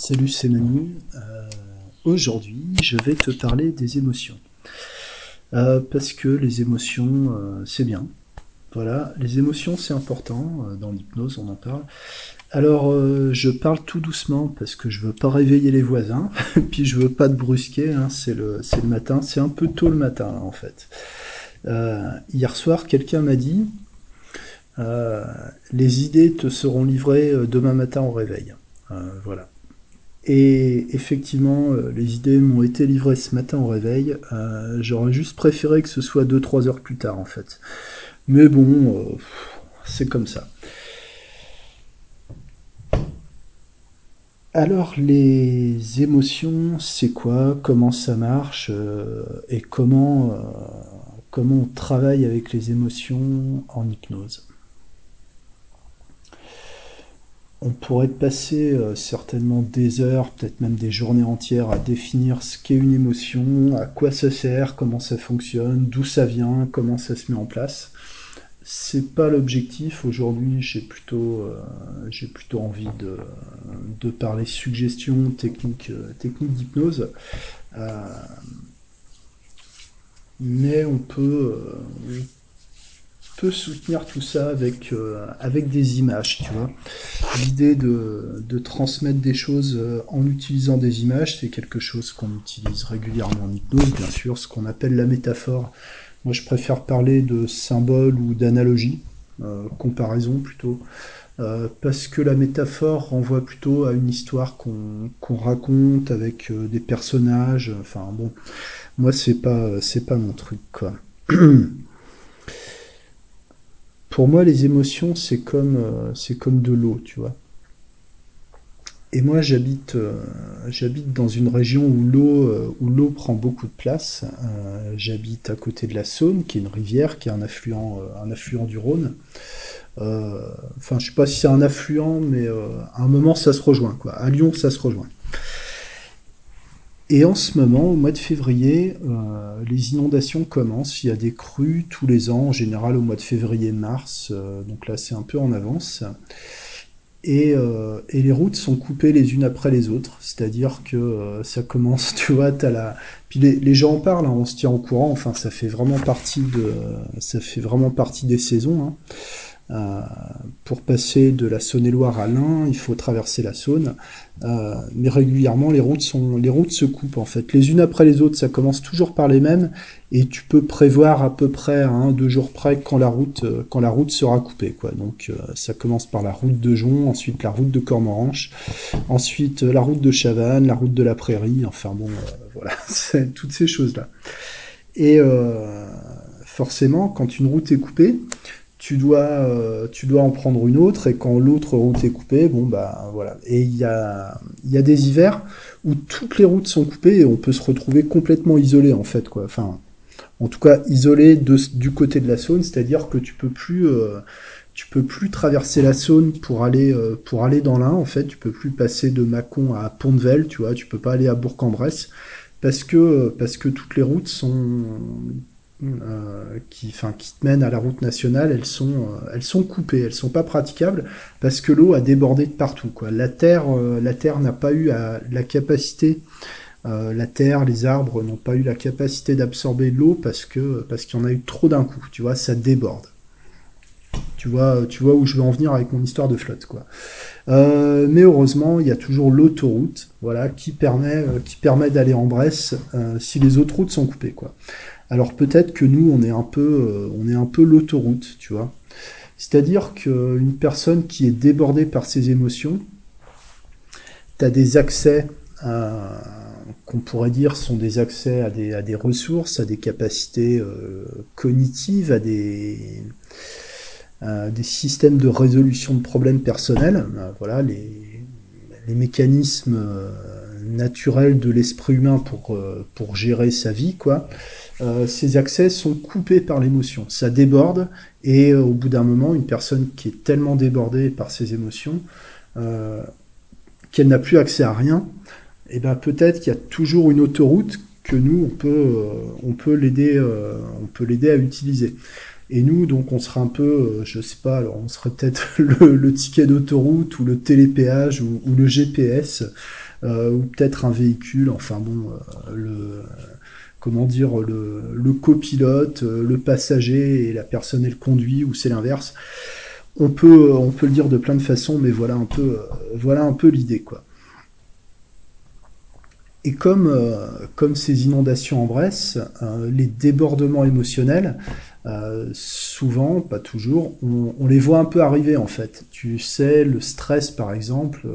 Salut, c'est Manu. Euh, Aujourd'hui, je vais te parler des émotions. Euh, parce que les émotions, euh, c'est bien. Voilà, les émotions, c'est important. Dans l'hypnose, on en parle. Alors, je parle tout doucement parce que je veux pas réveiller les voisins. Puis je veux pas te brusquer. Hein, c'est le, le matin. C'est un peu tôt le matin, en fait. Hier soir, quelqu'un m'a dit les idées te seront livrées demain matin au réveil. Voilà. Et effectivement, euh, les idées m'ont été livrées ce matin au réveil. Euh, J'aurais juste préféré que ce soit deux trois heures plus tard, en fait. Mais bon, euh, c'est comme ça. Alors, les émotions, c'est quoi? Comment ça marche? et comment, comment on travaille avec les émotions en hypnose? On pourrait passer euh, certainement des heures, peut-être même des journées entières à définir ce qu'est une émotion, à quoi ça sert, comment ça fonctionne, d'où ça vient, comment ça se met en place. C'est pas l'objectif. Aujourd'hui, j'ai plutôt, euh, envie de, parler suggestions, techniques, euh, techniques d'hypnose. Mais on peut, soutenir tout ça avec, euh, avec des images, tu vois. L'idée de, de transmettre des choses euh, en utilisant des images, c'est quelque chose qu'on utilise régulièrement en hypnose, bien sûr, ce qu'on appelle la métaphore. Moi, je préfère parler de symbole ou d'analogie, euh, comparaison plutôt, parce que la métaphore renvoie plutôt à une histoire qu'on raconte avec des personnages. Enfin bon, moi, c'est pas, c'est pas mon truc, quoi. Pour moi, les émotions, c'est comme, euh, c'est comme de l'eau, tu vois. Et moi, j'habite, euh, j'habite dans une région où l'eau, euh, où l'eau prend beaucoup de place. J'habite à côté de la Saône, qui est une rivière, qui est un affluent, un affluent du Rhône. Enfin, je sais pas si c'est un affluent, mais à un moment, ça se rejoint, quoi. À Lyon, ça se rejoint. Et en ce moment, au mois de février, euh, les inondations commencent. Il y a des crues tous les ans, en général au mois de février-mars. euh, donc là, c'est un peu en avance. Et, euh, et les routes sont coupées les unes après les autres, c'est-à-dire que ça commence, tu vois, t'as la, puis les, les gens en parlent, hein, on se tient au courant. Enfin, ça fait vraiment partie de, ça fait vraiment partie des saisons. hein. Euh, pour passer de la Saône-et-Loire à l'Ain, il faut traverser la Saône. Euh, mais régulièrement, les routes sont, les routes se coupent en fait, les unes après les autres. Ça commence toujours par les mêmes, et tu peux prévoir à peu près à un, deux jours près quand la route, euh, quand la route sera coupée, quoi. Donc, euh, ça commence par la route de Jonc, ensuite la route de Cormoranche, ensuite euh, la route de Chavannes, la route de la Prairie. Enfin bon, voilà, toutes ces choses-là. Et forcément, quand une route est coupée, tu dois, euh, tu dois en prendre une autre, et quand l'autre route est coupée, bon bah voilà. Et il y a, y a des hivers où toutes les routes sont coupées et on peut se retrouver complètement isolé en fait quoi. Enfin, en tout cas isolé de, du côté de la Saône, c'est-à-dire que tu peux plus, euh, tu peux plus traverser la Saône pour aller, euh, pour aller dans l'Ain en fait. Tu peux plus passer de Mâcon à Pont-de-Vel, tu vois. Tu peux pas aller à Bourg-en-Bresse parce que, parce que toutes les routes sont euh, qui, qui te mènent à la route nationale, elles sont, euh, elles sont coupées, elles sont pas praticables parce que l'eau a débordé de partout. Quoi. La terre, euh, la terre n'a pas eu la capacité, euh, la terre, les arbres n'ont pas eu la capacité d'absorber l'eau parce que parce qu'il y en a eu trop d'un coup. Tu vois, ça déborde. Tu vois, tu vois où je veux en venir avec mon histoire de flotte, quoi. Mais heureusement, il y a toujours l'autoroute, voilà, qui permet, d'aller en Bresse si les autres routes sont coupées, quoi. Alors peut-être que nous, on est un peu, euh, on est un peu l'autoroute, tu vois. C'est-à-dire qu'une personne qui est débordée par ses émotions, tu as des accès qu'on pourrait dire sont des accès à des, à des ressources, à des capacités euh, cognitives, à des, systèmes de résolution de problèmes personnels. Euh, voilà, les mécanismes naturels de l'esprit humain pour, euh, pour gérer sa vie, quoi euh, ces accès sont coupés par l'émotion. Ça déborde et euh, au bout d'un moment, une personne qui est tellement débordée par ses émotions qu'elle n'a plus accès à rien, et ben peut-être qu'il y a toujours une autoroute que nous on peut peut l'aider on peut l'aider à utiliser. Et nous donc on sera un peu euh, je sais pas alors on serait peut-être le, ticket d'autoroute ou le télépéage ou le GPS ou peut-être un véhicule, enfin bon, le comment dire, le, le copilote, le passager et la personne elle conduit, ou c'est l'inverse. On peut, on peut le dire de plein de façons, mais voilà un peu, voilà un peu l'idée, quoi. Et comme, euh, comme ces inondations en Bresse, euh, les débordements émotionnels, euh, souvent, pas toujours, on, les voit un peu arriver en fait. Tu sais, le stress par exemple,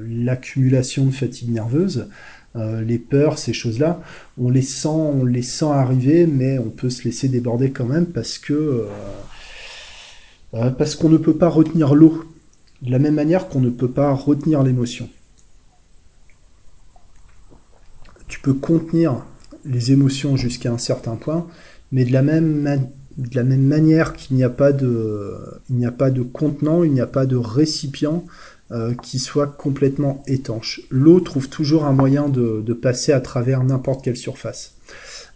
l'accumulation de fatigue nerveuse, les peurs, ces choses-là, on les sent, on les sent arriver, mais on peut se laisser déborder quand même parce que parce qu'on ne peut pas retenir l'eau de la même manière qu'on ne peut pas retenir l'émotion. tu peux contenir les émotions jusqu'à un certain point, mais de la même, de la même manière qu'il n'y a pas de, il n'y a pas de contenant, il n'y a pas de récipient euh, qui soit complètement étanche. L'eau trouve toujours un moyen de, passer à travers n'importe quelle surface.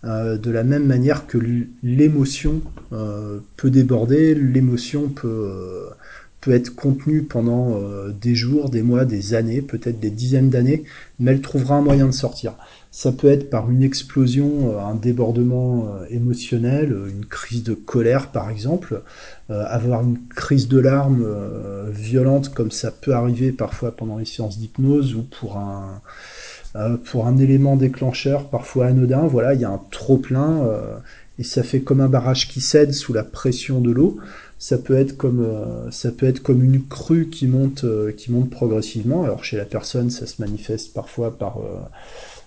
Euh, de la même manière que l'émotion euh, peut déborder, l'émotion peut, peut être contenue pendant des jours, des mois, des années, peut-être des dizaines d'années, mais elle trouvera un moyen de sortir. Ça peut être par une explosion, euh, un débordement euh, émotionnel, euh, une crise de colère par exemple, avoir une crise de larmes violente comme ça peut arriver parfois pendant les séances d'hypnose ou pour un, pour un élément déclencheur parfois anodin. Voilà, il y a un trop plein et ça fait comme un barrage qui cède sous la pression de l'eau. Ça peut être comme ça peut être comme une crue qui monte qui monte progressivement. Alors chez la personne, ça se manifeste parfois par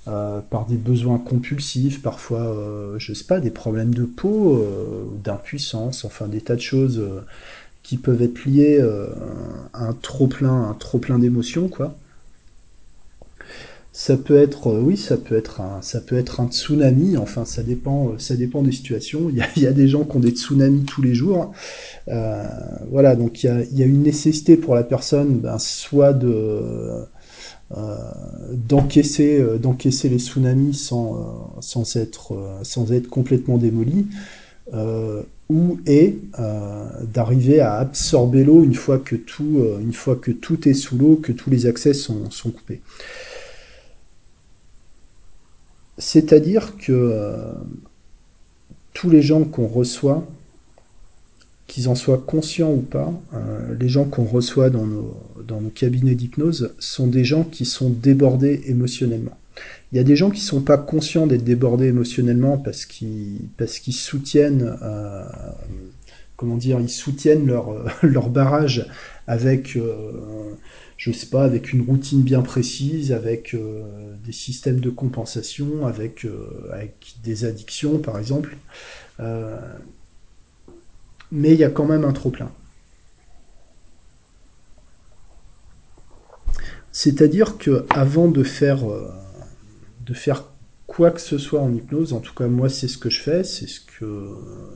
euh, des besoins compulsifs, parfois, euh, je sais pas, des problèmes de peau, euh, d'impuissance, enfin des tas de choses qui peuvent être liées à un trop plein, un trop plein d'émotions, quoi. Ça peut être, oui, ça peut être un, ça peut être un tsunami. Enfin, ça dépend, ça dépend des situations. Il y a, des gens qui ont des tsunamis tous les jours. voilà, donc il y a, il y a une nécessité pour la personne, ben, soit de euh, d'encaisser euh, d'encaisser les tsunamis sans, euh, sans, être, sans être complètement démoli, ou d'arriver à absorber l'eau une fois que tout une fois que tout est sous l'eau, que tous les accès sont, sont coupés. C'est-à-dire que tous les gens qu'on reçoit qu'ils en soient conscients ou pas, euh, les gens qu'on reçoit dans nos, cabinets d'hypnose sont des gens qui sont débordés émotionnellement. Il y a des gens qui sont pas conscients d'être débordés émotionnellement parce qu'ils soutiennent euh, comment dire ils soutiennent leur barrage avec euh, je sais pas avec une routine bien précise avec des systèmes de compensation avec avec des addictions par exemple mais il y a quand même un trop-plein. C'est-à-dire que avant de faire, euh, de faire quoi que ce soit en hypnose, en tout cas moi c'est ce que je fais, c'est ce que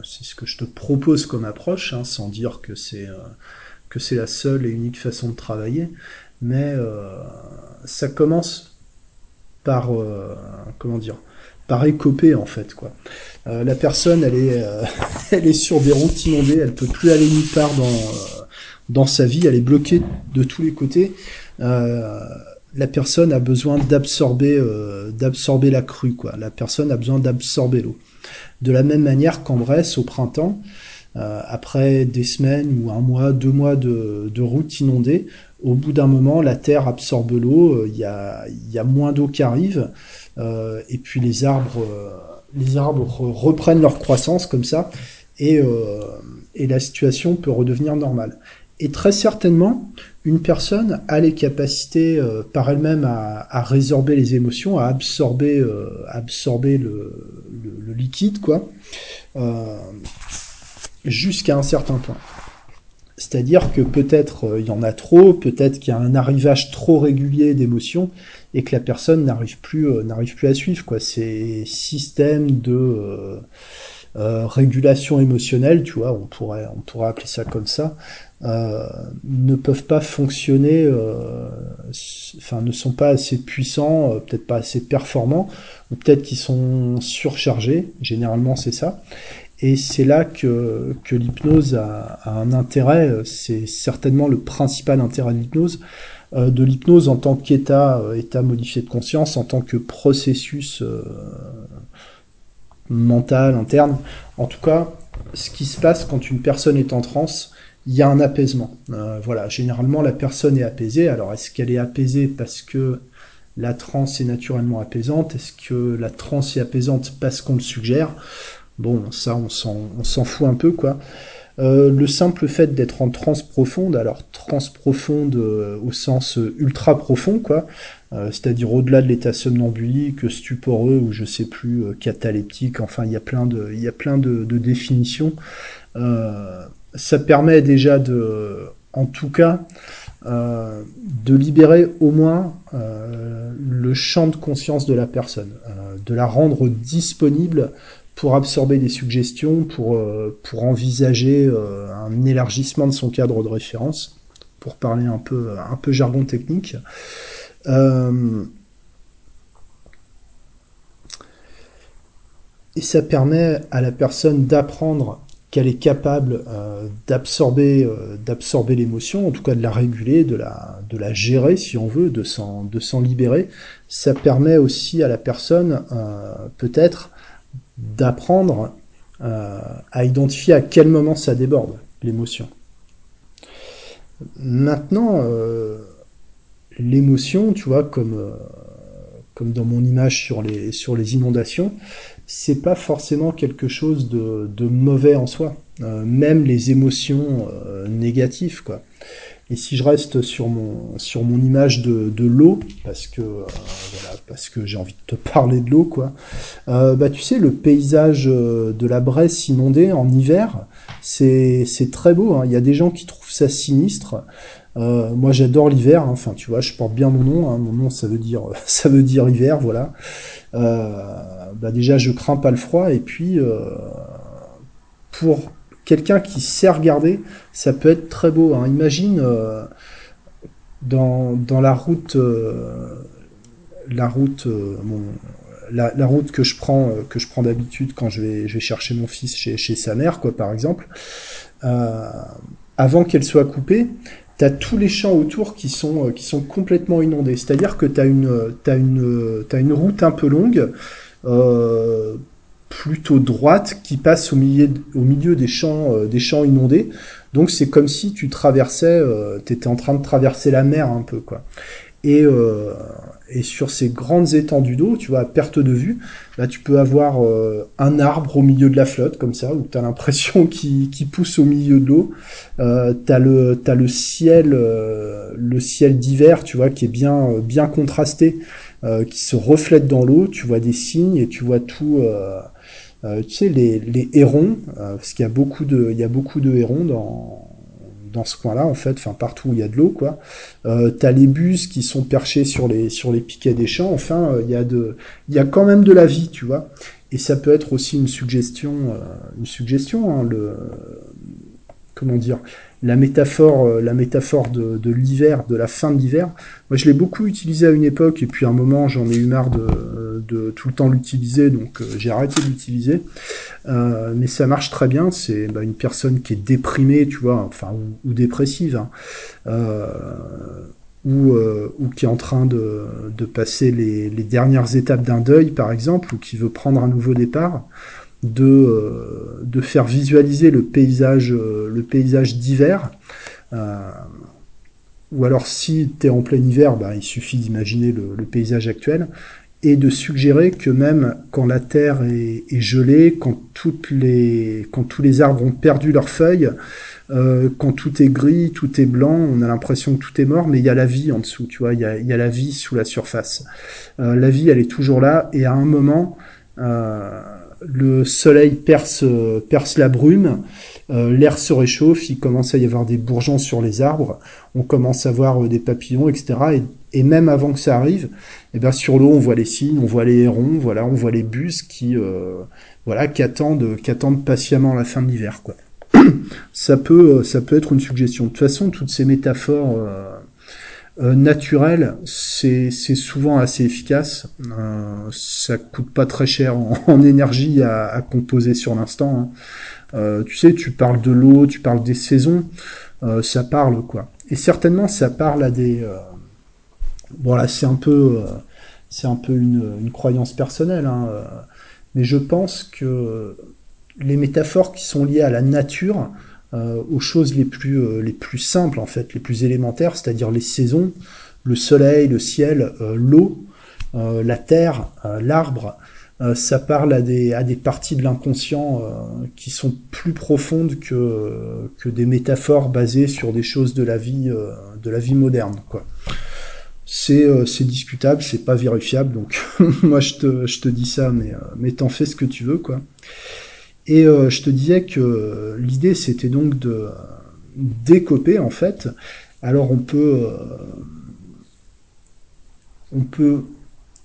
c'est ce que je te propose comme approche, hein, sans dire que c'est euh, que c'est la seule et unique façon de travailler, mais euh, ça commence par comment dire par écoper en fait quoi. Euh, la personne, elle est, euh, elle est sur des routes inondées, elle peut plus aller nulle part dans, euh, dans sa vie, elle est bloquée de tous les côtés. la personne a besoin d'absorber, d'absorber la crue, quoi. La personne a besoin d'absorber l'eau. De la même manière qu'en Bresse, au printemps, après des semaines ou un mois, deux mois de, de route inondée, au bout d'un moment, la terre absorbe l'eau, il y a, y a moins d'eau qui arrive, et puis les arbres les arbres reprennent leur croissance comme ça, euh, et, la situation peut redevenir normale. Et très certainement, une personne a les capacités euh, par elle-même à, résorber les émotions, à absorber, euh, absorber le, liquide, quoi, jusqu'à un certain point. C'est-à-dire que peut-être il y en a trop, peut-être qu'il y a un arrivage trop régulier d'émotions, et que la personne n'arrive plus euh, plus à suivre ces systèmes de euh, euh, régulation émotionnelle tu vois on pourrait on pourrait appeler ça comme ça ne peuvent pas fonctionner enfin ne sont pas assez puissants peut-être pas assez performants ou peut-être qu'ils sont surchargés généralement c'est ça et c'est là que, l'hypnose a, un intérêt, c'est certainement le principal intérêt de l'hypnose, de l'hypnose en tant qu'état, état modifié de conscience, en tant que processus mental, interne. En tout cas, ce qui se passe quand une personne est en transe, il y a un apaisement. voilà, généralement la personne est apaisée. Alors est-ce qu'elle est apaisée parce que la transe est naturellement apaisante? Est-ce que la transe est apaisante parce qu'on le suggère? Bon, ça, on s'en fout un peu, quoi. Euh, le simple fait d'être en transe profonde, alors transe profonde euh, au sens euh, ultra profond, quoi, c'est-à-dire au-delà de l'état somnambulique, stuporeux ou je sais plus cataleptique, enfin il y a plein de, plein de, définitions. ça permet déjà de, en tout cas, de libérer au moins le champ de conscience de la personne, de la rendre disponible pour absorber des suggestions, pour, pour envisager un élargissement de son cadre de référence, pour parler un peu, un peu jargon technique. et ça permet à la personne d'apprendre qu'elle est capable euh, d'absorber euh, l'émotion, en tout cas de la réguler, de la de la gérer si on veut, de s'en libérer. Ça permet aussi à la personne euh, peut-être d'apprendre à identifier à quel moment ça déborde l'émotion. Maintenant, l'émotion, tu vois, comme comme dans mon image sur les sur les inondations, c'est pas forcément quelque chose de, mauvais en soi. Euh, même les émotions euh, négatives, quoi. Et si je reste sur mon sur mon image de, l'eau, parce que euh, voilà, parce que j'ai envie de te parler de l'eau, quoi. bah tu sais, le paysage de la Bresse inondée en hiver, c'est très beau. Hein. Il y a des gens qui trouvent ça sinistre. moi, j'adore l'hiver. Hein. Enfin, tu vois, je porte bien mon nom. Hein. Mon nom, ça veut dire ça veut dire hiver, voilà. Euh, bah déjà je crains pas le froid et puis euh, pour quelqu'un qui sait regarder, ça peut être très beau. Hein. Imagine euh, dans, dans, la route, la route, la, la, route que je prends, que je prends d'habitude quand je vais, je vais chercher mon fils chez, chez sa mère, quoi, par exemple. avant qu'elle soit coupée, tu as tous les champs autour qui sont, euh, qui sont complètement inondés. C'est-à-dire que tu as une, une, as une route un peu longue, euh, plutôt droite, qui passe au milieu, au milieu des, champs, euh, des champs inondés. Donc c'est comme si tu traversais, tu étais en train de traverser la mer un peu. quoi. Et, et sur ces grandes étendues d'eau, tu vois, à perte de vue, là tu peux avoir euh, un arbre au milieu de la flotte, comme ça, où tu as l'impression qu'il pousse au milieu de l'eau. Euh, tu as le, as le ciel, euh, le ciel d'hiver, tu vois, qui est bien, euh, bien contrasté, qui se reflète dans l'eau. Tu vois des signes et tu vois tout. Tu sais, les, les hérons, parce qu'il y a beaucoup de, il y a beaucoup de hérons dans dans ce coin-là, en fait, enfin partout où il y a de l'eau, quoi. Euh, t'as les bus qui sont perchés sur les sur les piquets des champs. Enfin, euh, il y a de, il y a quand même de la vie, tu vois. Et ça peut être aussi une suggestion, euh, une suggestion, hein, le, comment dire, la métaphore, euh, la métaphore de, l'hiver, de la fin de l'hiver. Moi, je l'ai beaucoup utilisé à une époque, et puis à un moment, j'en ai eu marre de, tout le temps l'utiliser, donc euh, j'ai arrêté de l'utiliser. Euh, mais ça marche très bien. C'est bah, une personne qui est déprimée, tu vois, enfin ou, dépressive, hein, ou, qui est en train de, passer les dernières étapes d'un deuil, par exemple, ou qui veut prendre un nouveau départ de, euh, de faire visualiser le paysage, euh, le paysage d'hiver. Euh, ou alors si tu es en plein hiver, bah, il suffit d'imaginer le, paysage actuel et de suggérer que même quand la terre est, gelée, quand, toutes les, quand tous les arbres ont perdu leurs feuilles, quand tout est gris, tout est blanc, on a l'impression que tout est mort, mais il y a la vie en dessous, tu vois, il y a, y a la vie sous la surface. la vie, elle est toujours là, et à un moment, le soleil perce, perce la brume, euh, l'air se réchauffe, il commence à y avoir des bourgeons sur les arbres, on commence à voir euh, des papillons, etc. Et, même avant que ça arrive, eh bien sur l'eau, on voit les cygnes, on voit les hérons, voilà, on voit les bus qui, euh, voilà, qui attendent, qui attendent patiemment la fin de l'hiver, quoi. ça peut, ça peut être une suggestion. De toute façon, toutes ces métaphores euh, naturel, c'est souvent assez efficace. Euh, ça coûte pas très cher en, énergie à, composer sur l'instant. Hein. Euh, tu sais, tu parles de l'eau, tu parles des saisons, euh, ça parle quoi. Et certainement, ça parle à des bon là c'est un peu, c'est un peu une, croyance personnelle, hein, mais je pense que les métaphores qui sont liées à la nature, aux choses les plus, les plus simples en fait, les plus élémentaires, c'est-à-dire les saisons, le soleil, le ciel, l'eau, la terre, l'arbre, euh, ça parle à des, à des parties de l'inconscient euh, qui sont plus profondes que, que des métaphores basées sur des choses de la vie, euh, de la vie moderne. Quoi. C'est, c'est discutable, c'est pas vérifiable, donc moi je te, je te dis ça, mais, mais t'en fais ce que tu veux. quoi. Et je te disais que l'idée c'était donc de décoper en fait. Alors on peut, on peut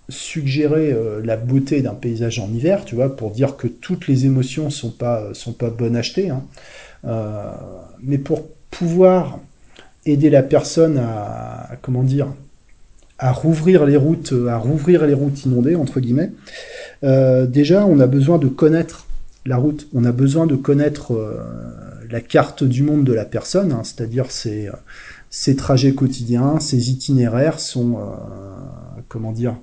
suggérer euh, la beauté d'un paysage en hiver, tu vois, pour dire que toutes les émotions sont pas sont pas bonnes à acheter. Hein. Euh, mais pour pouvoir aider la personne à, comment dire à rouvrir les routes à rouvrir les routes inondées entre guillemets euh, déjà on a besoin de connaître la route on a besoin de connaître la carte du monde de la personne hein, c'est-à-dire ses, ses trajets quotidiens ses itinéraires son comment dire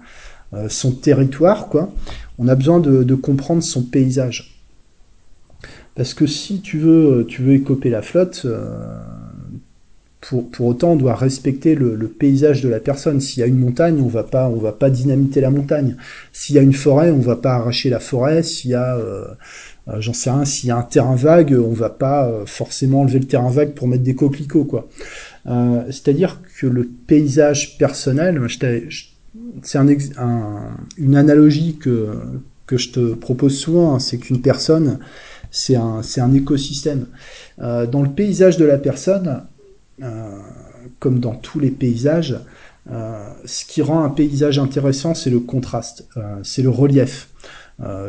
euh, son territoire, quoi. On a besoin de, comprendre son paysage. Parce que si tu veux, tu veux écoper la flotte, euh, pour, pour, autant, on doit respecter le, paysage de la personne. S'il y a une montagne, on va pas, on va pas dynamiter la montagne. S'il y a une forêt, on va pas arracher la forêt. S'il y a, euh, j'en sais rien, s'il y a un terrain vague, on va pas forcément enlever le terrain vague pour mettre des coquelicots, quoi. C'est-à-dire que le paysage personnel, c'est un, une analogie que, que je te propose souvent, hein, c'est qu'une personne, c'est un, un écosystème. Euh, dans le paysage de la personne, euh, comme dans tous les paysages, euh, ce qui rend un paysage intéressant, c'est le contraste, c'est le relief.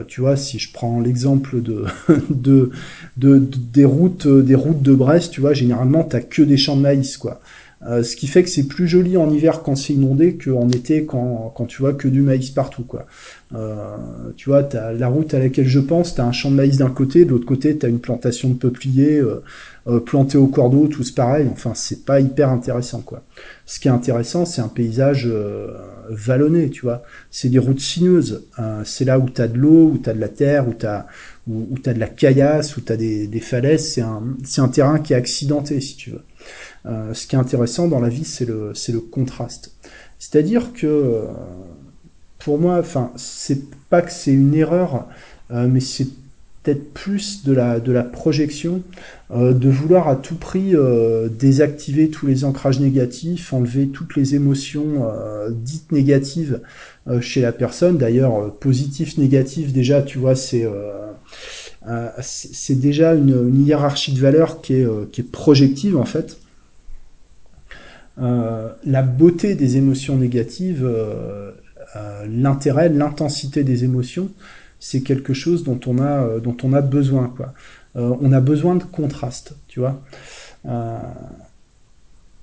tu vois, si je prends l'exemple de, de, de, des routes, des routes de Brest, tu vois, généralement t'as que des champs de maïs, quoi. Euh, ce qui fait que c'est plus joli en hiver quand c'est inondé qu'en été quand, quand tu vois que du maïs partout quoi. Euh, tu vois, as la route à laquelle je pense, tu as un champ de maïs d'un côté, de l'autre côté tu as une plantation de peupliers euh, euh plantée au cordeau, tous pareil. Enfin, c'est pas hyper intéressant quoi. Ce qui est intéressant, c'est un paysage euh, vallonné, tu vois. C'est des routes sinueuses. c'est là où tu as de l'eau, où tu as de la terre, où tu as où, où de la caillasse, où tu as des, des falaises. C'est un, un terrain qui est accidenté, si tu veux. Euh, ce qui est intéressant dans la vie, c'est le, contraste. C'est-à-dire que, euh, pour moi, enfin, c'est pas que c'est une erreur, euh, mais c'est peut-être plus de la, projection, de vouloir à tout prix désactiver tous les ancrages négatifs, enlever toutes les émotions dites négatives chez la personne. D'ailleurs, positif, négatif, déjà, tu vois, c'est déjà une, hiérarchie de valeurs qui est projective en fait. Euh, la beauté des émotions négatives, euh, euh, l'intérêt, l'intensité des émotions, c'est quelque chose dont on a, dont on a besoin. Quoi. on a besoin de contraste, tu vois.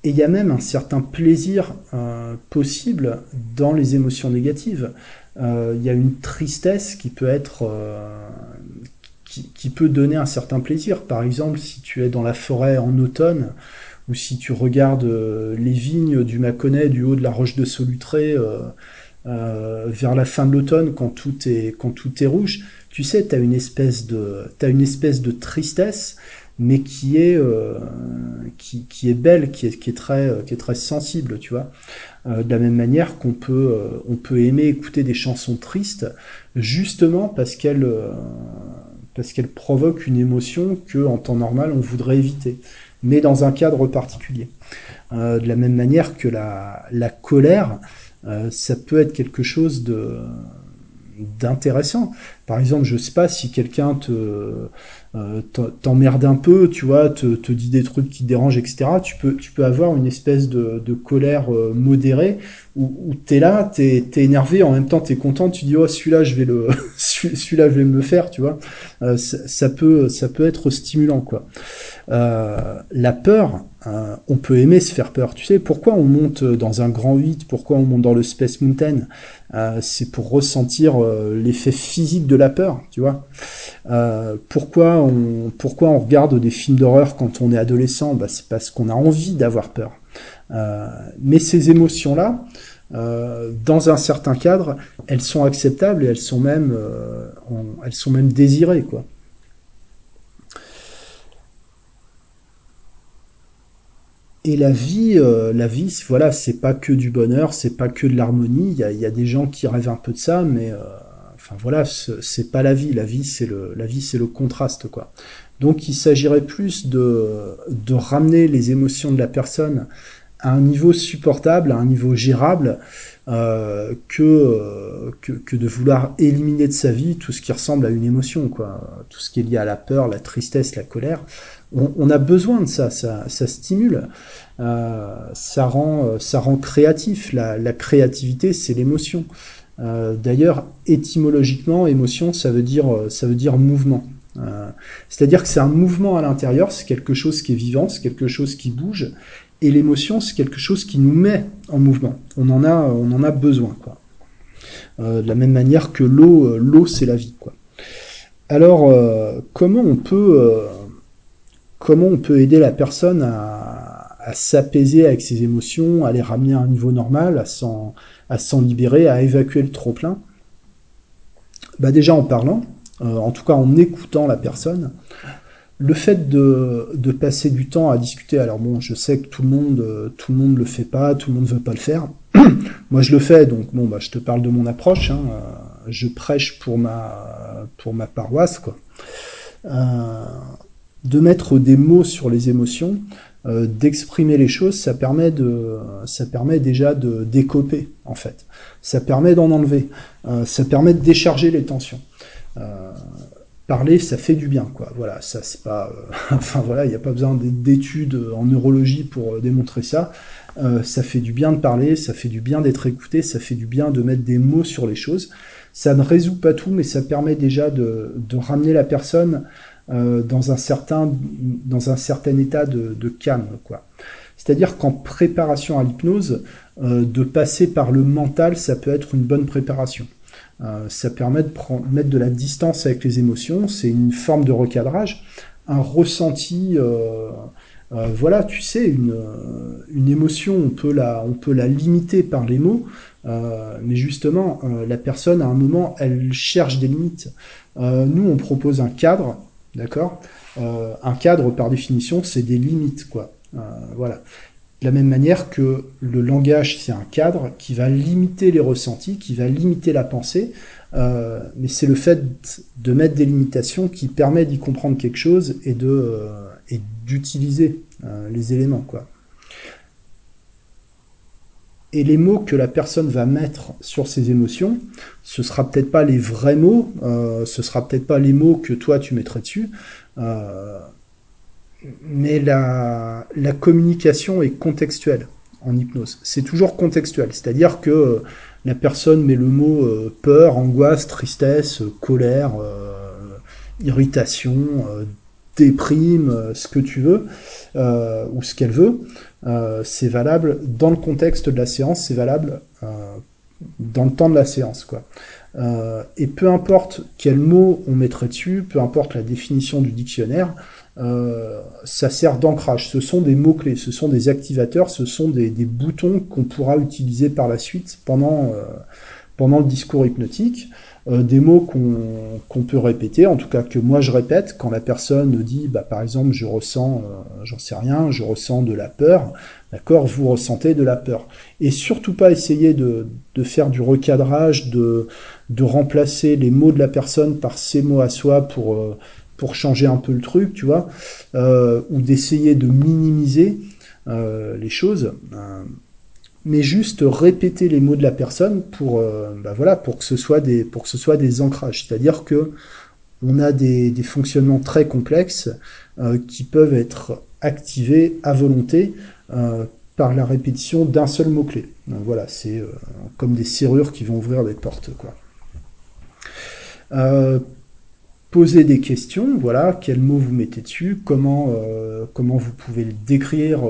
et il y a même un certain plaisir possible dans les émotions négatives. Il y a une tristesse qui peut être qui, qui, peut donner un certain plaisir. Par exemple, si tu es dans la forêt en automne, ou si tu regardes euh, les vignes du Mâconnais du haut de la roche de Solutré euh, euh, vers la fin de l'automne quand tout est rouge, tu sais, tu as une espèce de une espèce de tristesse mais qui est belle, qui est, qui est très qui est très sensible, tu vois. de la même manière qu'on peut on peut aimer écouter des chansons tristes justement parce qu'elles parce qu'elles provoquent une émotion que en temps normal on voudrait éviter mais dans un cadre particulier. Euh, de la même manière que la, colère, euh, ça peut être quelque chose de d'intéressant. Par exemple, je sais pas si quelqu'un te euh, t'emmerde un peu, tu vois, te, te, dit des trucs qui te dérangent, etc. Tu peux, avoir une espèce de, colère modérée où, où t'es là, t'es es énervé, en même temps t'es content, tu dis oh celui-là je vais le, celui-là je vais me le faire, tu vois. Euh, ça, peut, ça peut être stimulant quoi. Euh, la peur, euh, on peut aimer se faire peur. Tu sais, pourquoi on monte dans un grand 8, pourquoi on monte dans le Space Mountain? C'est pour ressentir l'effet physique de la peur, tu vois. pourquoi, on, pourquoi on regarde des films d'horreur quand on est adolescent? Bah, C'est parce qu'on a envie d'avoir peur. Mais ces émotions-là, dans un certain cadre, elles sont acceptables et elles sont même, même désirées, quoi. Et la vie, euh, la vie, voilà, c'est pas que du bonheur, c'est pas que de l'harmonie. Il y a, des gens qui rêvent un peu de ça, mais euh, enfin voilà, c'est pas la vie. La vie, c'est le, c'est le contraste, quoi. Donc, il s'agirait plus de, ramener les émotions de la personne à un niveau supportable, à un niveau gérable, euh, que, que, de vouloir éliminer de sa vie tout ce qui ressemble à une émotion. Tout ce qui est lié à la peur, la tristesse, la colère on, a besoin de ça, ça, stimule, euh, ça, rend, euh, créatif. La, créativité, c'est l'émotion. Euh, d'ailleurs, étymologiquement, émotion, ça veut dire mouvement. C'est-à-dire que c'est un mouvement à l'intérieur, c'est quelque chose qui est vivant, c'est quelque chose qui bouge, et l'émotion, c'est quelque chose qui nous met en mouvement. On en a, on en a besoin, quoi. de la même manière que l'eau, l'eau, c'est la vie, quoi. Alors, comment on peut comment on peut aider la personne à, s'apaiser avec ses émotions, à les ramener à un niveau normal, à s'en, libérer, à évacuer le trop-plein? Bah Déjà en parlant, euh, en tout cas en écoutant la personne, le fait de, passer du temps à discuter, alors bon, je sais que tout le monde tout le monde le fait pas, tout le monde veut pas le faire. Moi, je le fais, donc bon, bah, je te parle de mon approche. Hein. je prêche pour ma pour ma paroisse, quoi. Euh, de mettre des mots sur les émotions, euh, d'exprimer les choses, ça permet de, ça permet déjà de décoper en fait. Ça permet d'en enlever, euh, ça permet de décharger les tensions. Euh, parler, ça fait du bien, quoi. Voilà, ça c'est pas, enfin voilà, il n'y a pas besoin d'études en neurologie pour démontrer ça. ça fait du bien de parler, ça fait du bien d'être écouté, ça fait du bien de mettre des mots sur les choses. Ça ne résout pas tout, mais ça permet déjà de, ramener la personne euh, dans, un certain, état de, calme. quoi. C'est-à-dire qu'en préparation à l'hypnose, euh, de passer par le mental, ça peut être une bonne préparation. Euh, ça permet de prendre, mettre de la distance avec les émotions, c'est une forme de recadrage, un ressenti. Euh, euh voilà, tu sais, une, émotion, on peut la, on peut la limiter par les mots, mais justement, la personne, à un moment, elle cherche des limites. nous, on propose un cadre D'accord Un cadre, par définition, c'est des limites, quoi. Voilà. De la même manière que le langage, c'est un cadre qui va limiter les ressentis, qui va limiter la pensée, euh, mais c'est le fait de mettre des limitations qui permet d'y comprendre quelque chose et et d'utiliser les éléments, quoi. Et les mots que la personne va mettre sur ses émotions, ce sera peut-être pas les vrais mots, euh, ce sera peut-être pas les mots que toi tu mettrais dessus, euh, mais la, la communication est contextuelle en hypnose. C'est toujours contextuel, c'est-à-dire que la personne met le mot euh, peur, angoisse, tristesse, colère, irritation, déprime, ce que tu veux, ou ce qu'elle veut. Euh, c'est valable dans le contexte de la séance, c'est valable euh, dans le temps de la séance. Quoi. Euh, et peu importe quel mot on mettrait dessus, peu importe la définition du dictionnaire, ça sert d'ancrage. Ce sont des mots-clés, ce sont des activateurs, ce sont des, boutons qu'on pourra utiliser par la suite pendant, pendant le discours hypnotique. Euh, des mots qu'on peut répéter, en tout cas que moi je répète, quand la personne dit, bah, par exemple, je ressens, euh, j'en sais rien, je ressens de la peur, d'accord, vous ressentez de la peur. Et surtout pas essayer de, de faire du recadrage, de, de remplacer les mots de la personne par ses mots à soi pour, euh, pour changer un peu le truc, tu vois, ou d'essayer de minimiser les choses mais juste répéter les mots de la personne pour, euh, bah voilà, pour que ce soit des, pour que ce soit des ancrages. C'est-à-dire que on a des, fonctionnements très complexes euh, qui peuvent être activés à volonté euh, par la répétition d'un seul mot-clé. Voilà, c'est comme des serrures qui vont ouvrir des portes, quoi. Poser des questions, voilà, quel mot vous mettez dessus, comment, comment vous pouvez décrire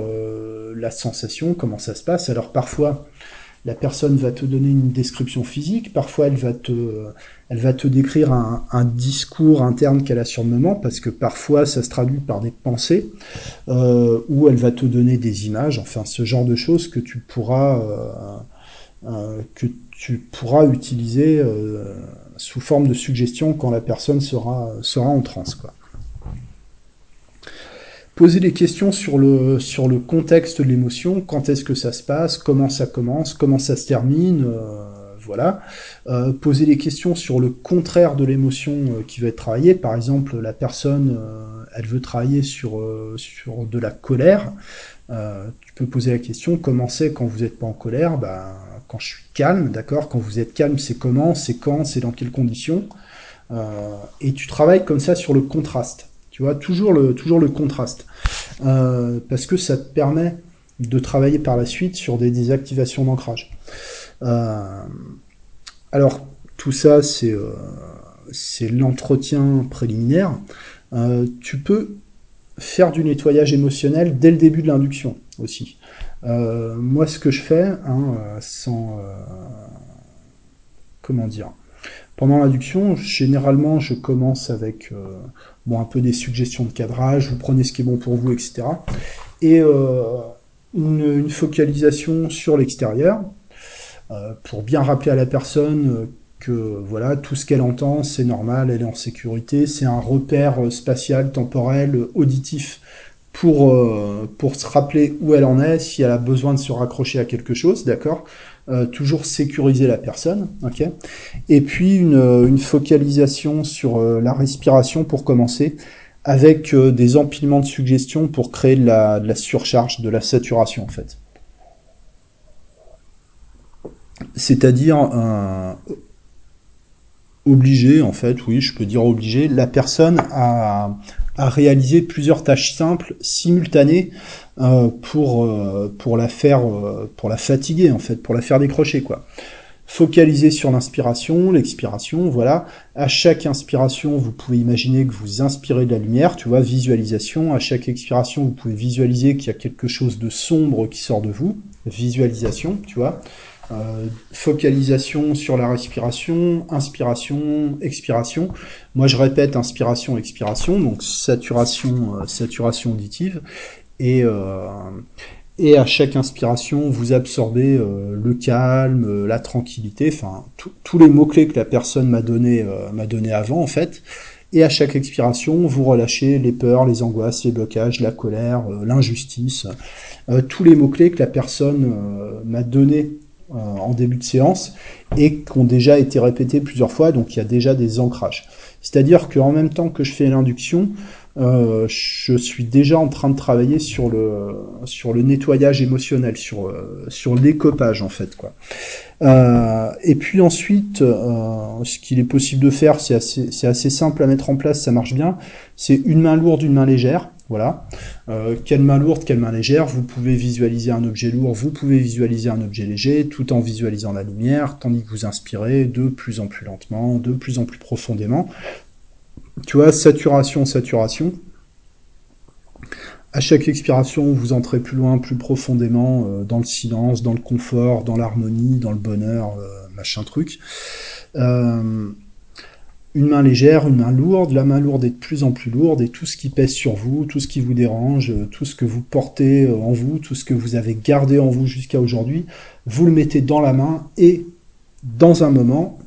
la sensation, comment ça se passe. Alors parfois, la personne va te donner une description physique, parfois elle va te, décrire un, discours interne qu'elle a sur le moment, parce que parfois ça se traduit par des pensées, euh, ou elle va te donner des images, enfin ce genre de choses que tu pourras, euh, que tu pourras utiliser sous forme de suggestion quand la personne sera, en transe. Poser des questions sur le, contexte de l'émotion, quand est-ce que ça se passe, comment ça commence, comment ça se termine, voilà. Euh, poser des questions sur le contraire de l'émotion euh, qui va être travaillée. Par exemple, la personne, euh, elle veut travailler sur, sur de la colère. tu peux poser la question, comment c'est quand vous n'êtes pas en colère? Ben, Quand je suis calme, d'accord? Quand vous êtes calme, c'est comment C'est quand C'est dans quelles conditions Et tu travailles comme ça sur le contraste. Tu vois, toujours le, toujours le contraste. parce que ça te permet de travailler par la suite sur des désactivations d'ancrage. Euh, alors, tout ça, c'est euh, l'entretien préliminaire. Euh, tu peux faire du nettoyage émotionnel dès le début de l'induction aussi. Moi, ce que je fais, hein, sans comment dire, pendant l'induction, généralement, je commence avec bon un peu des suggestions de cadrage. Vous prenez ce qui est bon pour vous, etc. Et une, focalisation sur l'extérieur. Euh, pour bien rappeler à la personne euh, que voilà tout ce qu'elle entend c'est normal, elle est en sécurité, c'est un repère euh, spatial, temporel, auditif pour pour se rappeler où elle en est, si elle a besoin de se raccrocher à quelque chose, d'accord. toujours sécuriser la personne, ok. Et puis une, une focalisation sur la respiration pour commencer, avec des empilements de suggestions pour créer de la, la surcharge, de la saturation en fait c'est-à-dire obliger, en fait, oui, je peux dire obliger, la personne à, réaliser plusieurs tâches simples, simultanées, euh, pour, euh, pour la faire, euh, pour la fatiguer, en fait, pour la faire décrocher, quoi. Focaliser sur l'inspiration, l'expiration, voilà. À chaque inspiration, vous pouvez imaginer que vous inspirez de la lumière, tu vois, visualisation. À chaque expiration, vous pouvez visualiser qu'il y a quelque chose de sombre qui sort de vous, visualisation, tu vois. Euh, focalisation sur la respiration, inspiration, expiration. Moi, je répète inspiration, expiration, donc saturation, euh, saturation auditive. Et, euh, et à chaque inspiration, vous absorbez le calme, la tranquillité, enfin tous les mots clés que la personne m'a donné m'a donné avant en fait. Et à chaque expiration, vous relâchez les peurs, les angoisses, les blocages, la colère, l'injustice, tous les mots clés que la personne m'a donné euh, en début de séance et qui ont déjà été répétés plusieurs fois, donc il y a déjà des ancrages. C'est-à-dire qu'en même temps que je fais l'induction, euh, je suis déjà en train de travailler sur le sur le nettoyage émotionnel, sur euh, sur l'écopage en fait quoi. Euh, et puis ensuite, euh, ce qu'il est possible de faire, c'est assez c'est assez simple à mettre en place, ça marche bien. C'est une main lourde, une main légère. Voilà. Euh, quelle main lourde, quelle main légère. Vous pouvez visualiser un objet lourd, vous pouvez visualiser un objet léger, tout en visualisant la lumière, tandis que vous inspirez de plus en plus lentement, de plus en plus profondément. Tu vois, saturation, saturation. À chaque expiration, vous entrez plus loin, plus profondément euh, dans le silence, dans le confort, dans l'harmonie, dans le bonheur, euh, machin truc. Une main légère, une main lourde, la main lourde est de plus en plus lourde et tout ce qui pèse sur vous, tout ce qui vous dérange, tout ce que vous portez euh, en vous, tout ce que vous avez gardé en vous jusqu'à aujourd'hui, vous le mettez dans la main et dans un moment,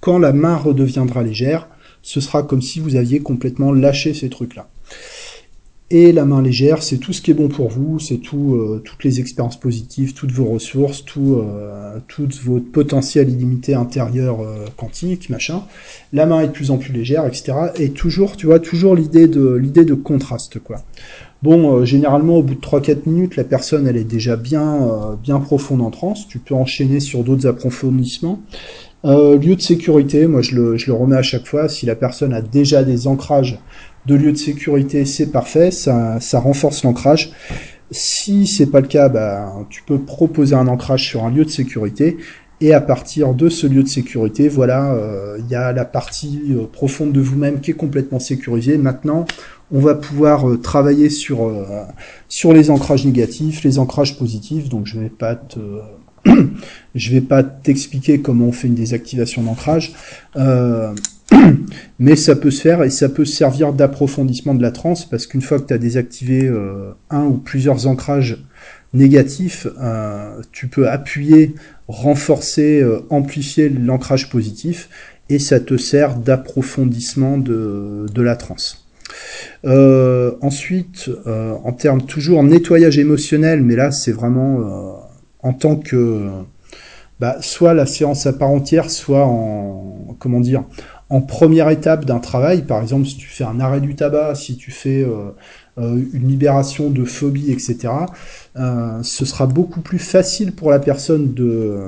quand la main redeviendra légère, ce sera comme si vous aviez complètement lâché ces trucs-là. Et la main légère, c'est tout ce qui est bon pour vous, c'est tout, euh, toutes les expériences positives, toutes vos ressources, tout, euh, tout votre potentiel illimité intérieur euh, quantique, machin. La main est de plus en plus légère, etc. Et toujours, tu vois, toujours l'idée de l'idée de contraste, quoi. Bon, euh, généralement, au bout de 3-4 minutes, la personne, elle est déjà bien, bien profonde en transe. Tu peux enchaîner sur d'autres approfondissements. lieu de sécurité, moi je le, je le remets à chaque fois. Si la personne a déjà des ancrages de lieu de sécurité, c'est parfait, ça, renforce l'ancrage. Si c'est pas le cas, bah, tu peux proposer un ancrage sur un lieu de sécurité et à partir de ce lieu de sécurité, voilà, euh, il y a la partie euh, profonde de vous-même qui est complètement sécurisée. Maintenant, on va pouvoir euh, travailler sur sur les ancrages négatifs, les ancrages positifs. Donc je vais pas te je vais pas t'expliquer comment on fait une désactivation d'ancrage. Mais ça peut se faire et ça peut servir d'approfondissement de la transe parce qu'une fois que tu as désactivé euh, un ou plusieurs ancrages négatifs, euh, tu peux appuyer renforcer, amplifier l'ancrage positif, et ça te sert d'approfondissement de, de la transe. ensuite, en termes toujours nettoyage émotionnel, mais là c'est vraiment en tant que bah, soit la séance à part entière, soit en comment dire en première étape d'un travail. Par exemple, si tu fais un arrêt du tabac, si tu fais euh, euh, une libération de phobie, etc. Euh, ce sera beaucoup plus facile pour la personne de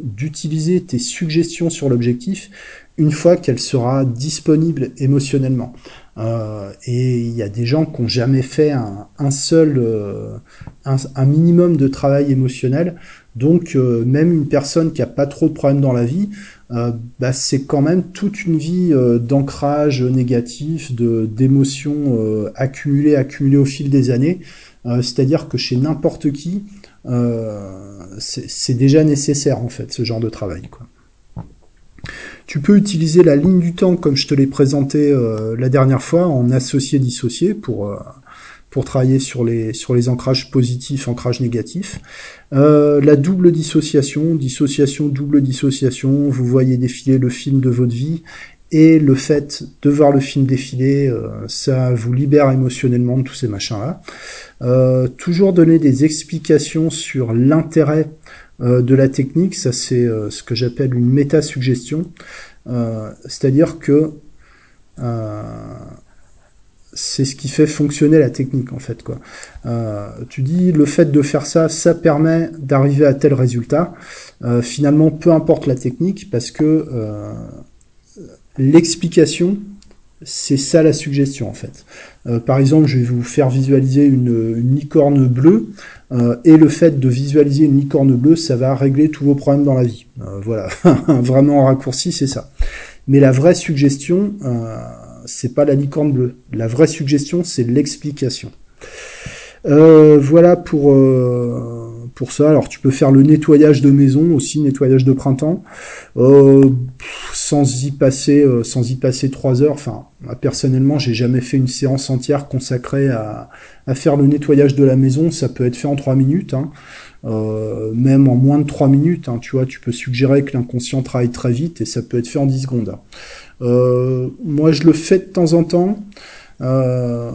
d'utiliser tes suggestions sur l'objectif une fois qu'elle sera disponible émotionnellement. Euh, et il y a des gens qui n'ont jamais fait un, seul, un, minimum de travail émotionnel. Donc même une personne qui a pas trop de problèmes dans la vie, bah, c'est quand même toute une vie d'ancrage négatif, de d'émotions accumulées, accumulées au fil des années. C'est-à-dire que chez n'importe qui, c'est déjà nécessaire en fait ce genre de travail. Quoi. Tu peux utiliser la ligne du temps comme je te l'ai présenté euh, la dernière fois en associé-dissocié pour, euh, pour travailler sur les, sur les ancrages positifs, ancrages négatifs. Euh, la double dissociation, dissociation, double dissociation, vous voyez défiler le film de votre vie et le fait de voir le film défiler, ça vous libère émotionnellement de tous ces machins-là. toujours donner des explications sur l'intérêt euh, de la technique, ça c'est euh, ce que j'appelle une méta-suggestion. Euh, c'est-à-dire que c'est ce qui fait fonctionner la technique en fait quoi. tu dis le fait de faire ça, ça permet d'arriver à tel résultat. finalement, peu importe la technique, parce que l'explication, c'est ça la suggestion en fait. par exemple, je vais vous faire visualiser une, licorne bleue. Euh, et le fait de visualiser une licorne bleue, ça va régler tous vos problèmes dans la vie. Euh, voilà, vraiment en raccourci, c'est ça. Mais la vraie suggestion, euh, c'est pas la licorne bleue. La vraie suggestion, c'est l'explication. voilà pour pour ça. Alors tu peux faire le nettoyage de maison aussi, nettoyage de printemps, sans y passer sans y passer trois heures. Enfin, personnellement, j'ai jamais fait une séance entière consacrée à, faire le nettoyage de la maison, ça peut être fait en 3 minutes, hein. euh, même en moins de 3 minutes, hein, tu vois, tu peux suggérer que l'inconscient travaille très vite et ça peut être fait en 10 secondes. Euh, moi je le fais de temps en temps. Euh,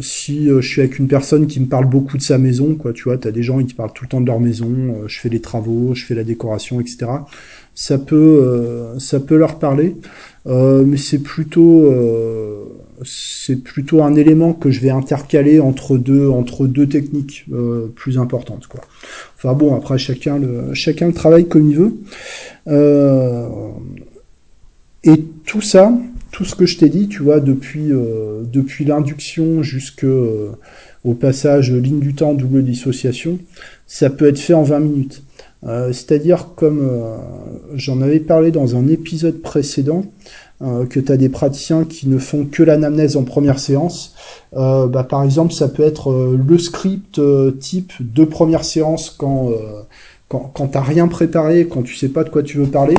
si je suis avec une personne qui me parle beaucoup de sa maison, quoi, tu vois, t'as des gens qui parlent tout le temps de leur maison, je fais les travaux, je fais la décoration, etc. Ça peut, ça peut leur parler, mais c'est plutôt c'est plutôt un élément que je vais intercaler entre deux entre deux techniques euh, plus importantes quoi. Enfin bon après chacun le chacun le travaille comme il veut. Euh, et tout ça, tout ce que je t'ai dit, tu vois, depuis euh, depuis l'induction jusqu'au au passage ligne du temps double dissociation, ça peut être fait en 20 minutes. C'est-à-dire comme j'en avais parlé dans un épisode précédent, euh, que tu as des praticiens qui ne font que l'anamnèse en première séance. Euh, bah, par exemple, ça peut être euh, le script type de première séance quand quand, quand t'as rien préparé, quand tu sais pas de quoi tu veux parler.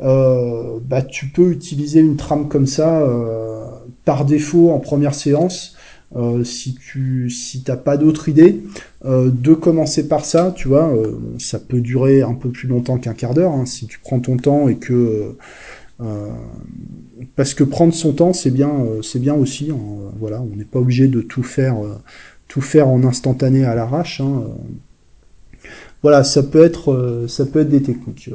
bah, tu peux utiliser une trame comme ça par défaut en première séance. si tu si t'as pas d'autre idée, de commencer par ça, tu vois, ça peut durer un peu plus longtemps qu'un quart d'heure hein, si tu prends ton temps et que euh, parce que prendre son temps, c'est bien, euh, c'est bien aussi. Hein, voilà, on n'est pas obligé de tout faire, euh, tout faire en instantané à l'arrache. Hein, voilà, ça peut être, ça peut être des techniques.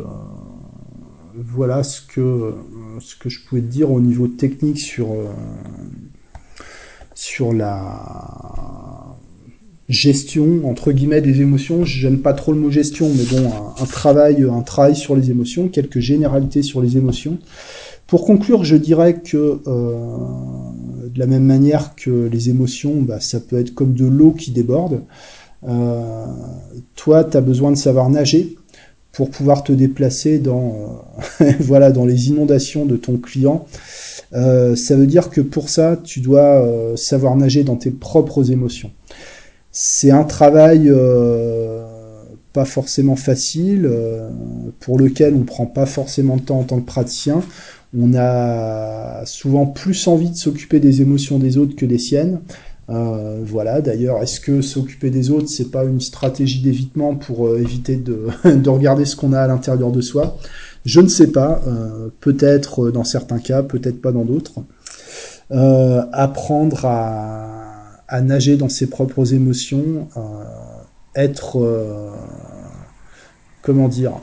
voilà ce que, ce que je pouvais te dire au niveau technique sur, sur la gestion entre guillemets des émotions. J'aime pas trop le mot gestion, mais bon, un, travail, un travail sur les émotions, quelques généralités sur les émotions. Pour conclure, je dirais que euh, de la même manière que les émotions, bah, ça peut être comme de l'eau qui déborde. Euh, toi, tu as besoin de savoir nager pour pouvoir te déplacer dans, euh, voilà, dans les inondations de ton client. ça veut dire que pour ça, tu dois savoir nager dans tes propres émotions. C'est un travail euh, pas forcément facile, euh, pour lequel on prend pas forcément de temps en tant que praticien. On a souvent plus envie de s'occuper des émotions des autres que des siennes. Voilà. D'ailleurs, est-ce que s'occuper des autres, c'est pas une stratégie d'évitement pour éviter de, de, regarder ce qu'on a à l'intérieur de soi? Je ne sais pas. peut-être dans certains cas, peut-être pas dans d'autres. apprendre à, à, nager dans ses propres émotions, être comment dire,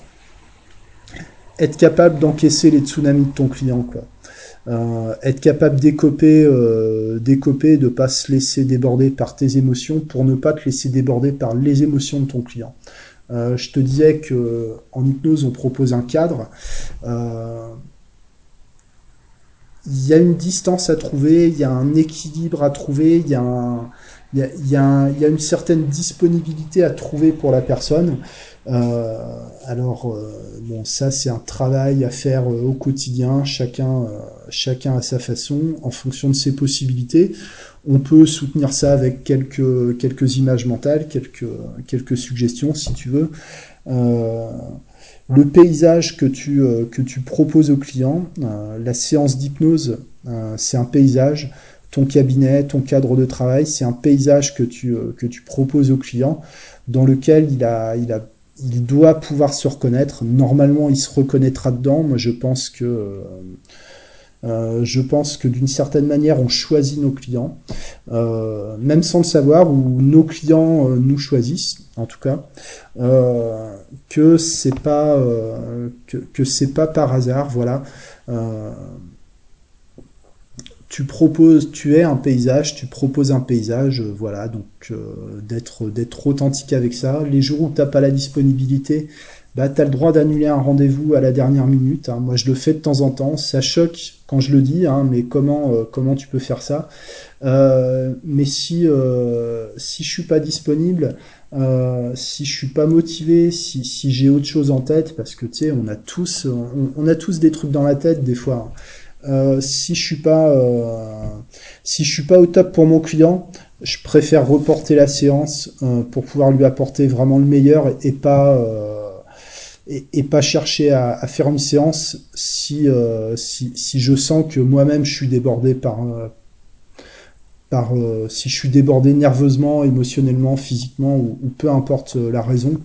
être capable d'encaisser les tsunamis de ton client, quoi. Euh, être capable d'écoper, euh, d'écoper, de pas se laisser déborder par tes émotions pour ne pas te laisser déborder par les émotions de ton client. Euh, je te disais que en hypnose on propose un cadre. Euh, il y a une distance à trouver, il y a un équilibre à trouver, il y y a, y a une certaine disponibilité à trouver pour la personne. Euh, alors euh, bon, ça c'est un travail à faire euh, au quotidien, chacun, chacun à sa façon, en fonction de ses possibilités. On peut soutenir ça avec quelques quelques images mentales, quelques quelques suggestions si tu veux. le paysage que tu que tu proposes au client, la séance d'hypnose, c'est un paysage ton cabinet, ton cadre de travail, c'est un paysage que tu, que tu proposes au client dans lequel il a, il a il doit pouvoir se reconnaître. Normalement, il se reconnaîtra dedans. Moi, je pense que euh, euh, je pense que d'une certaine manière, on choisit nos clients, euh, même sans le savoir, ou nos clients nous choisissent, en tout cas, que c'est pas que, que c'est pas par hasard, voilà tu proposes, tu es un paysage, tu proposes un paysage, euh, voilà, donc euh, d'être authentique avec ça. Les jours où tu n'as pas la disponibilité, bah, tu as le droit d'annuler un rendez-vous à la dernière minute. Hein. Moi, je le fais de temps en temps. Ça choque quand je le dis, hein, mais comment, euh, comment tu peux faire ça? Mais si, si je suis pas disponible, si je suis pas motivé, si, si j'ai autre chose en tête, parce que tu sais, on a tous, on, a tous des trucs dans la tête des fois. Hein. Euh, si je suis pas euh, si je suis pas au top pour mon client, je préfère reporter la séance euh, pour pouvoir lui apporter vraiment le meilleur et pas et, pas chercher à, faire une séance si, si, si je sens que moi-même je suis débordé par par si je suis débordé nerveusement, émotionnellement, physiquement ou, ou peu importe la raison.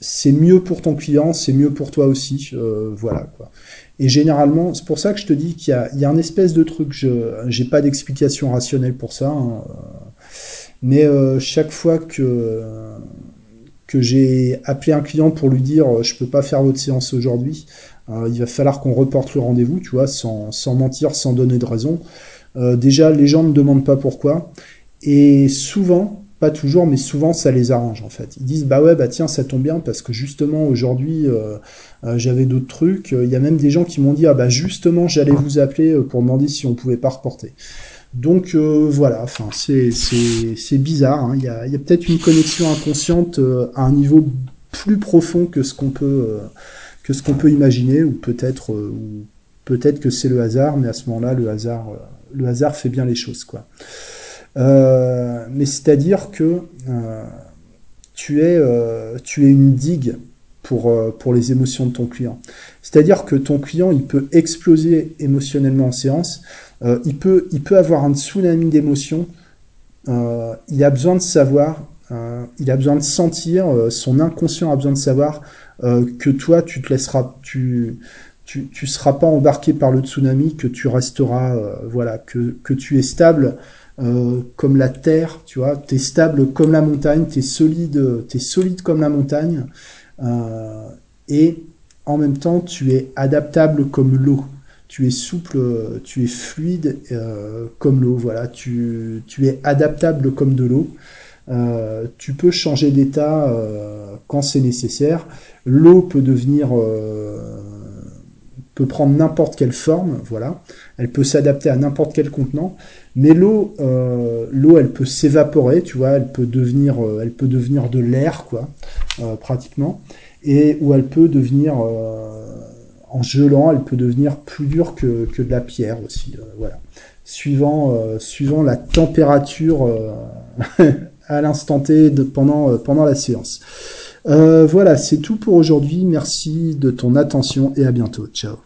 c'est mieux pour ton client, c'est mieux pour toi aussi, voilà quoi. Et généralement, c'est pour ça que je te dis qu'il y, a, un espèce de truc, je n'ai pas d'explication rationnelle pour ça, hein, euh, mais euh, chaque fois que, que j'ai appelé un client pour lui dire je peux pas faire votre séance aujourd'hui, euh, il va falloir qu'on reporte le rendez-vous, tu vois, sans, sans mentir, sans donner de raison. Euh, déjà, les gens ne demandent pas pourquoi. Et souvent, pas toujours, mais souvent ça les arrange en fait. Ils disent bah ouais bah tiens ça tombe bien parce que justement aujourd'hui euh, euh, j'avais d'autres trucs. Il y a même des gens qui m'ont dit ah bah justement j'allais vous appeler euh, pour demander si on pouvait pas reporter. Donc voilà, enfin c'est bizarre. Hein. Il y a, peut-être une connexion inconsciente à un niveau plus profond que ce qu'on peut imaginer ou peut-être peut-être que c'est le hasard, mais à ce moment-là le hasard le hasard fait bien les choses quoi. Euh, mais c'est-à-dire que euh, tu, es, euh, tu es une digue pour, pour les émotions de ton client. C'est-à-dire que ton client, il peut exploser émotionnellement en séance, il, peut, il peut avoir un tsunami d'émotions, il a besoin de savoir, il a besoin de sentir, son inconscient a besoin de savoir que toi, tu te laisseras, tu, tu, tu seras pas embarqué par le tsunami, que tu resteras, voilà, que, que tu es stable euh, comme la terre, tu vois, t'es stable comme la montagne, t'es solide, solide comme la montagne, euh, et en même temps tu es adaptable comme l'eau. Tu es souple, tu es fluide euh, comme l'eau. Voilà, tu, tu es adaptable comme de l'eau. Tu peux changer d'état quand c'est nécessaire. L'eau peut devenir peut prendre n'importe quelle forme, voilà. Elle peut s'adapter à n'importe quel contenant. Mais l'eau, euh, l'eau, elle peut s'évaporer, tu vois, elle peut devenir, euh, elle peut devenir de l'air, quoi, euh, pratiquement, et ou elle peut devenir, en gelant, elle peut devenir plus dure que, que de la pierre aussi, voilà. Suivant, suivant la température à l'instant T de, pendant, pendant la séance. voilà, c'est tout pour aujourd'hui. Merci de ton attention et à bientôt. Ciao.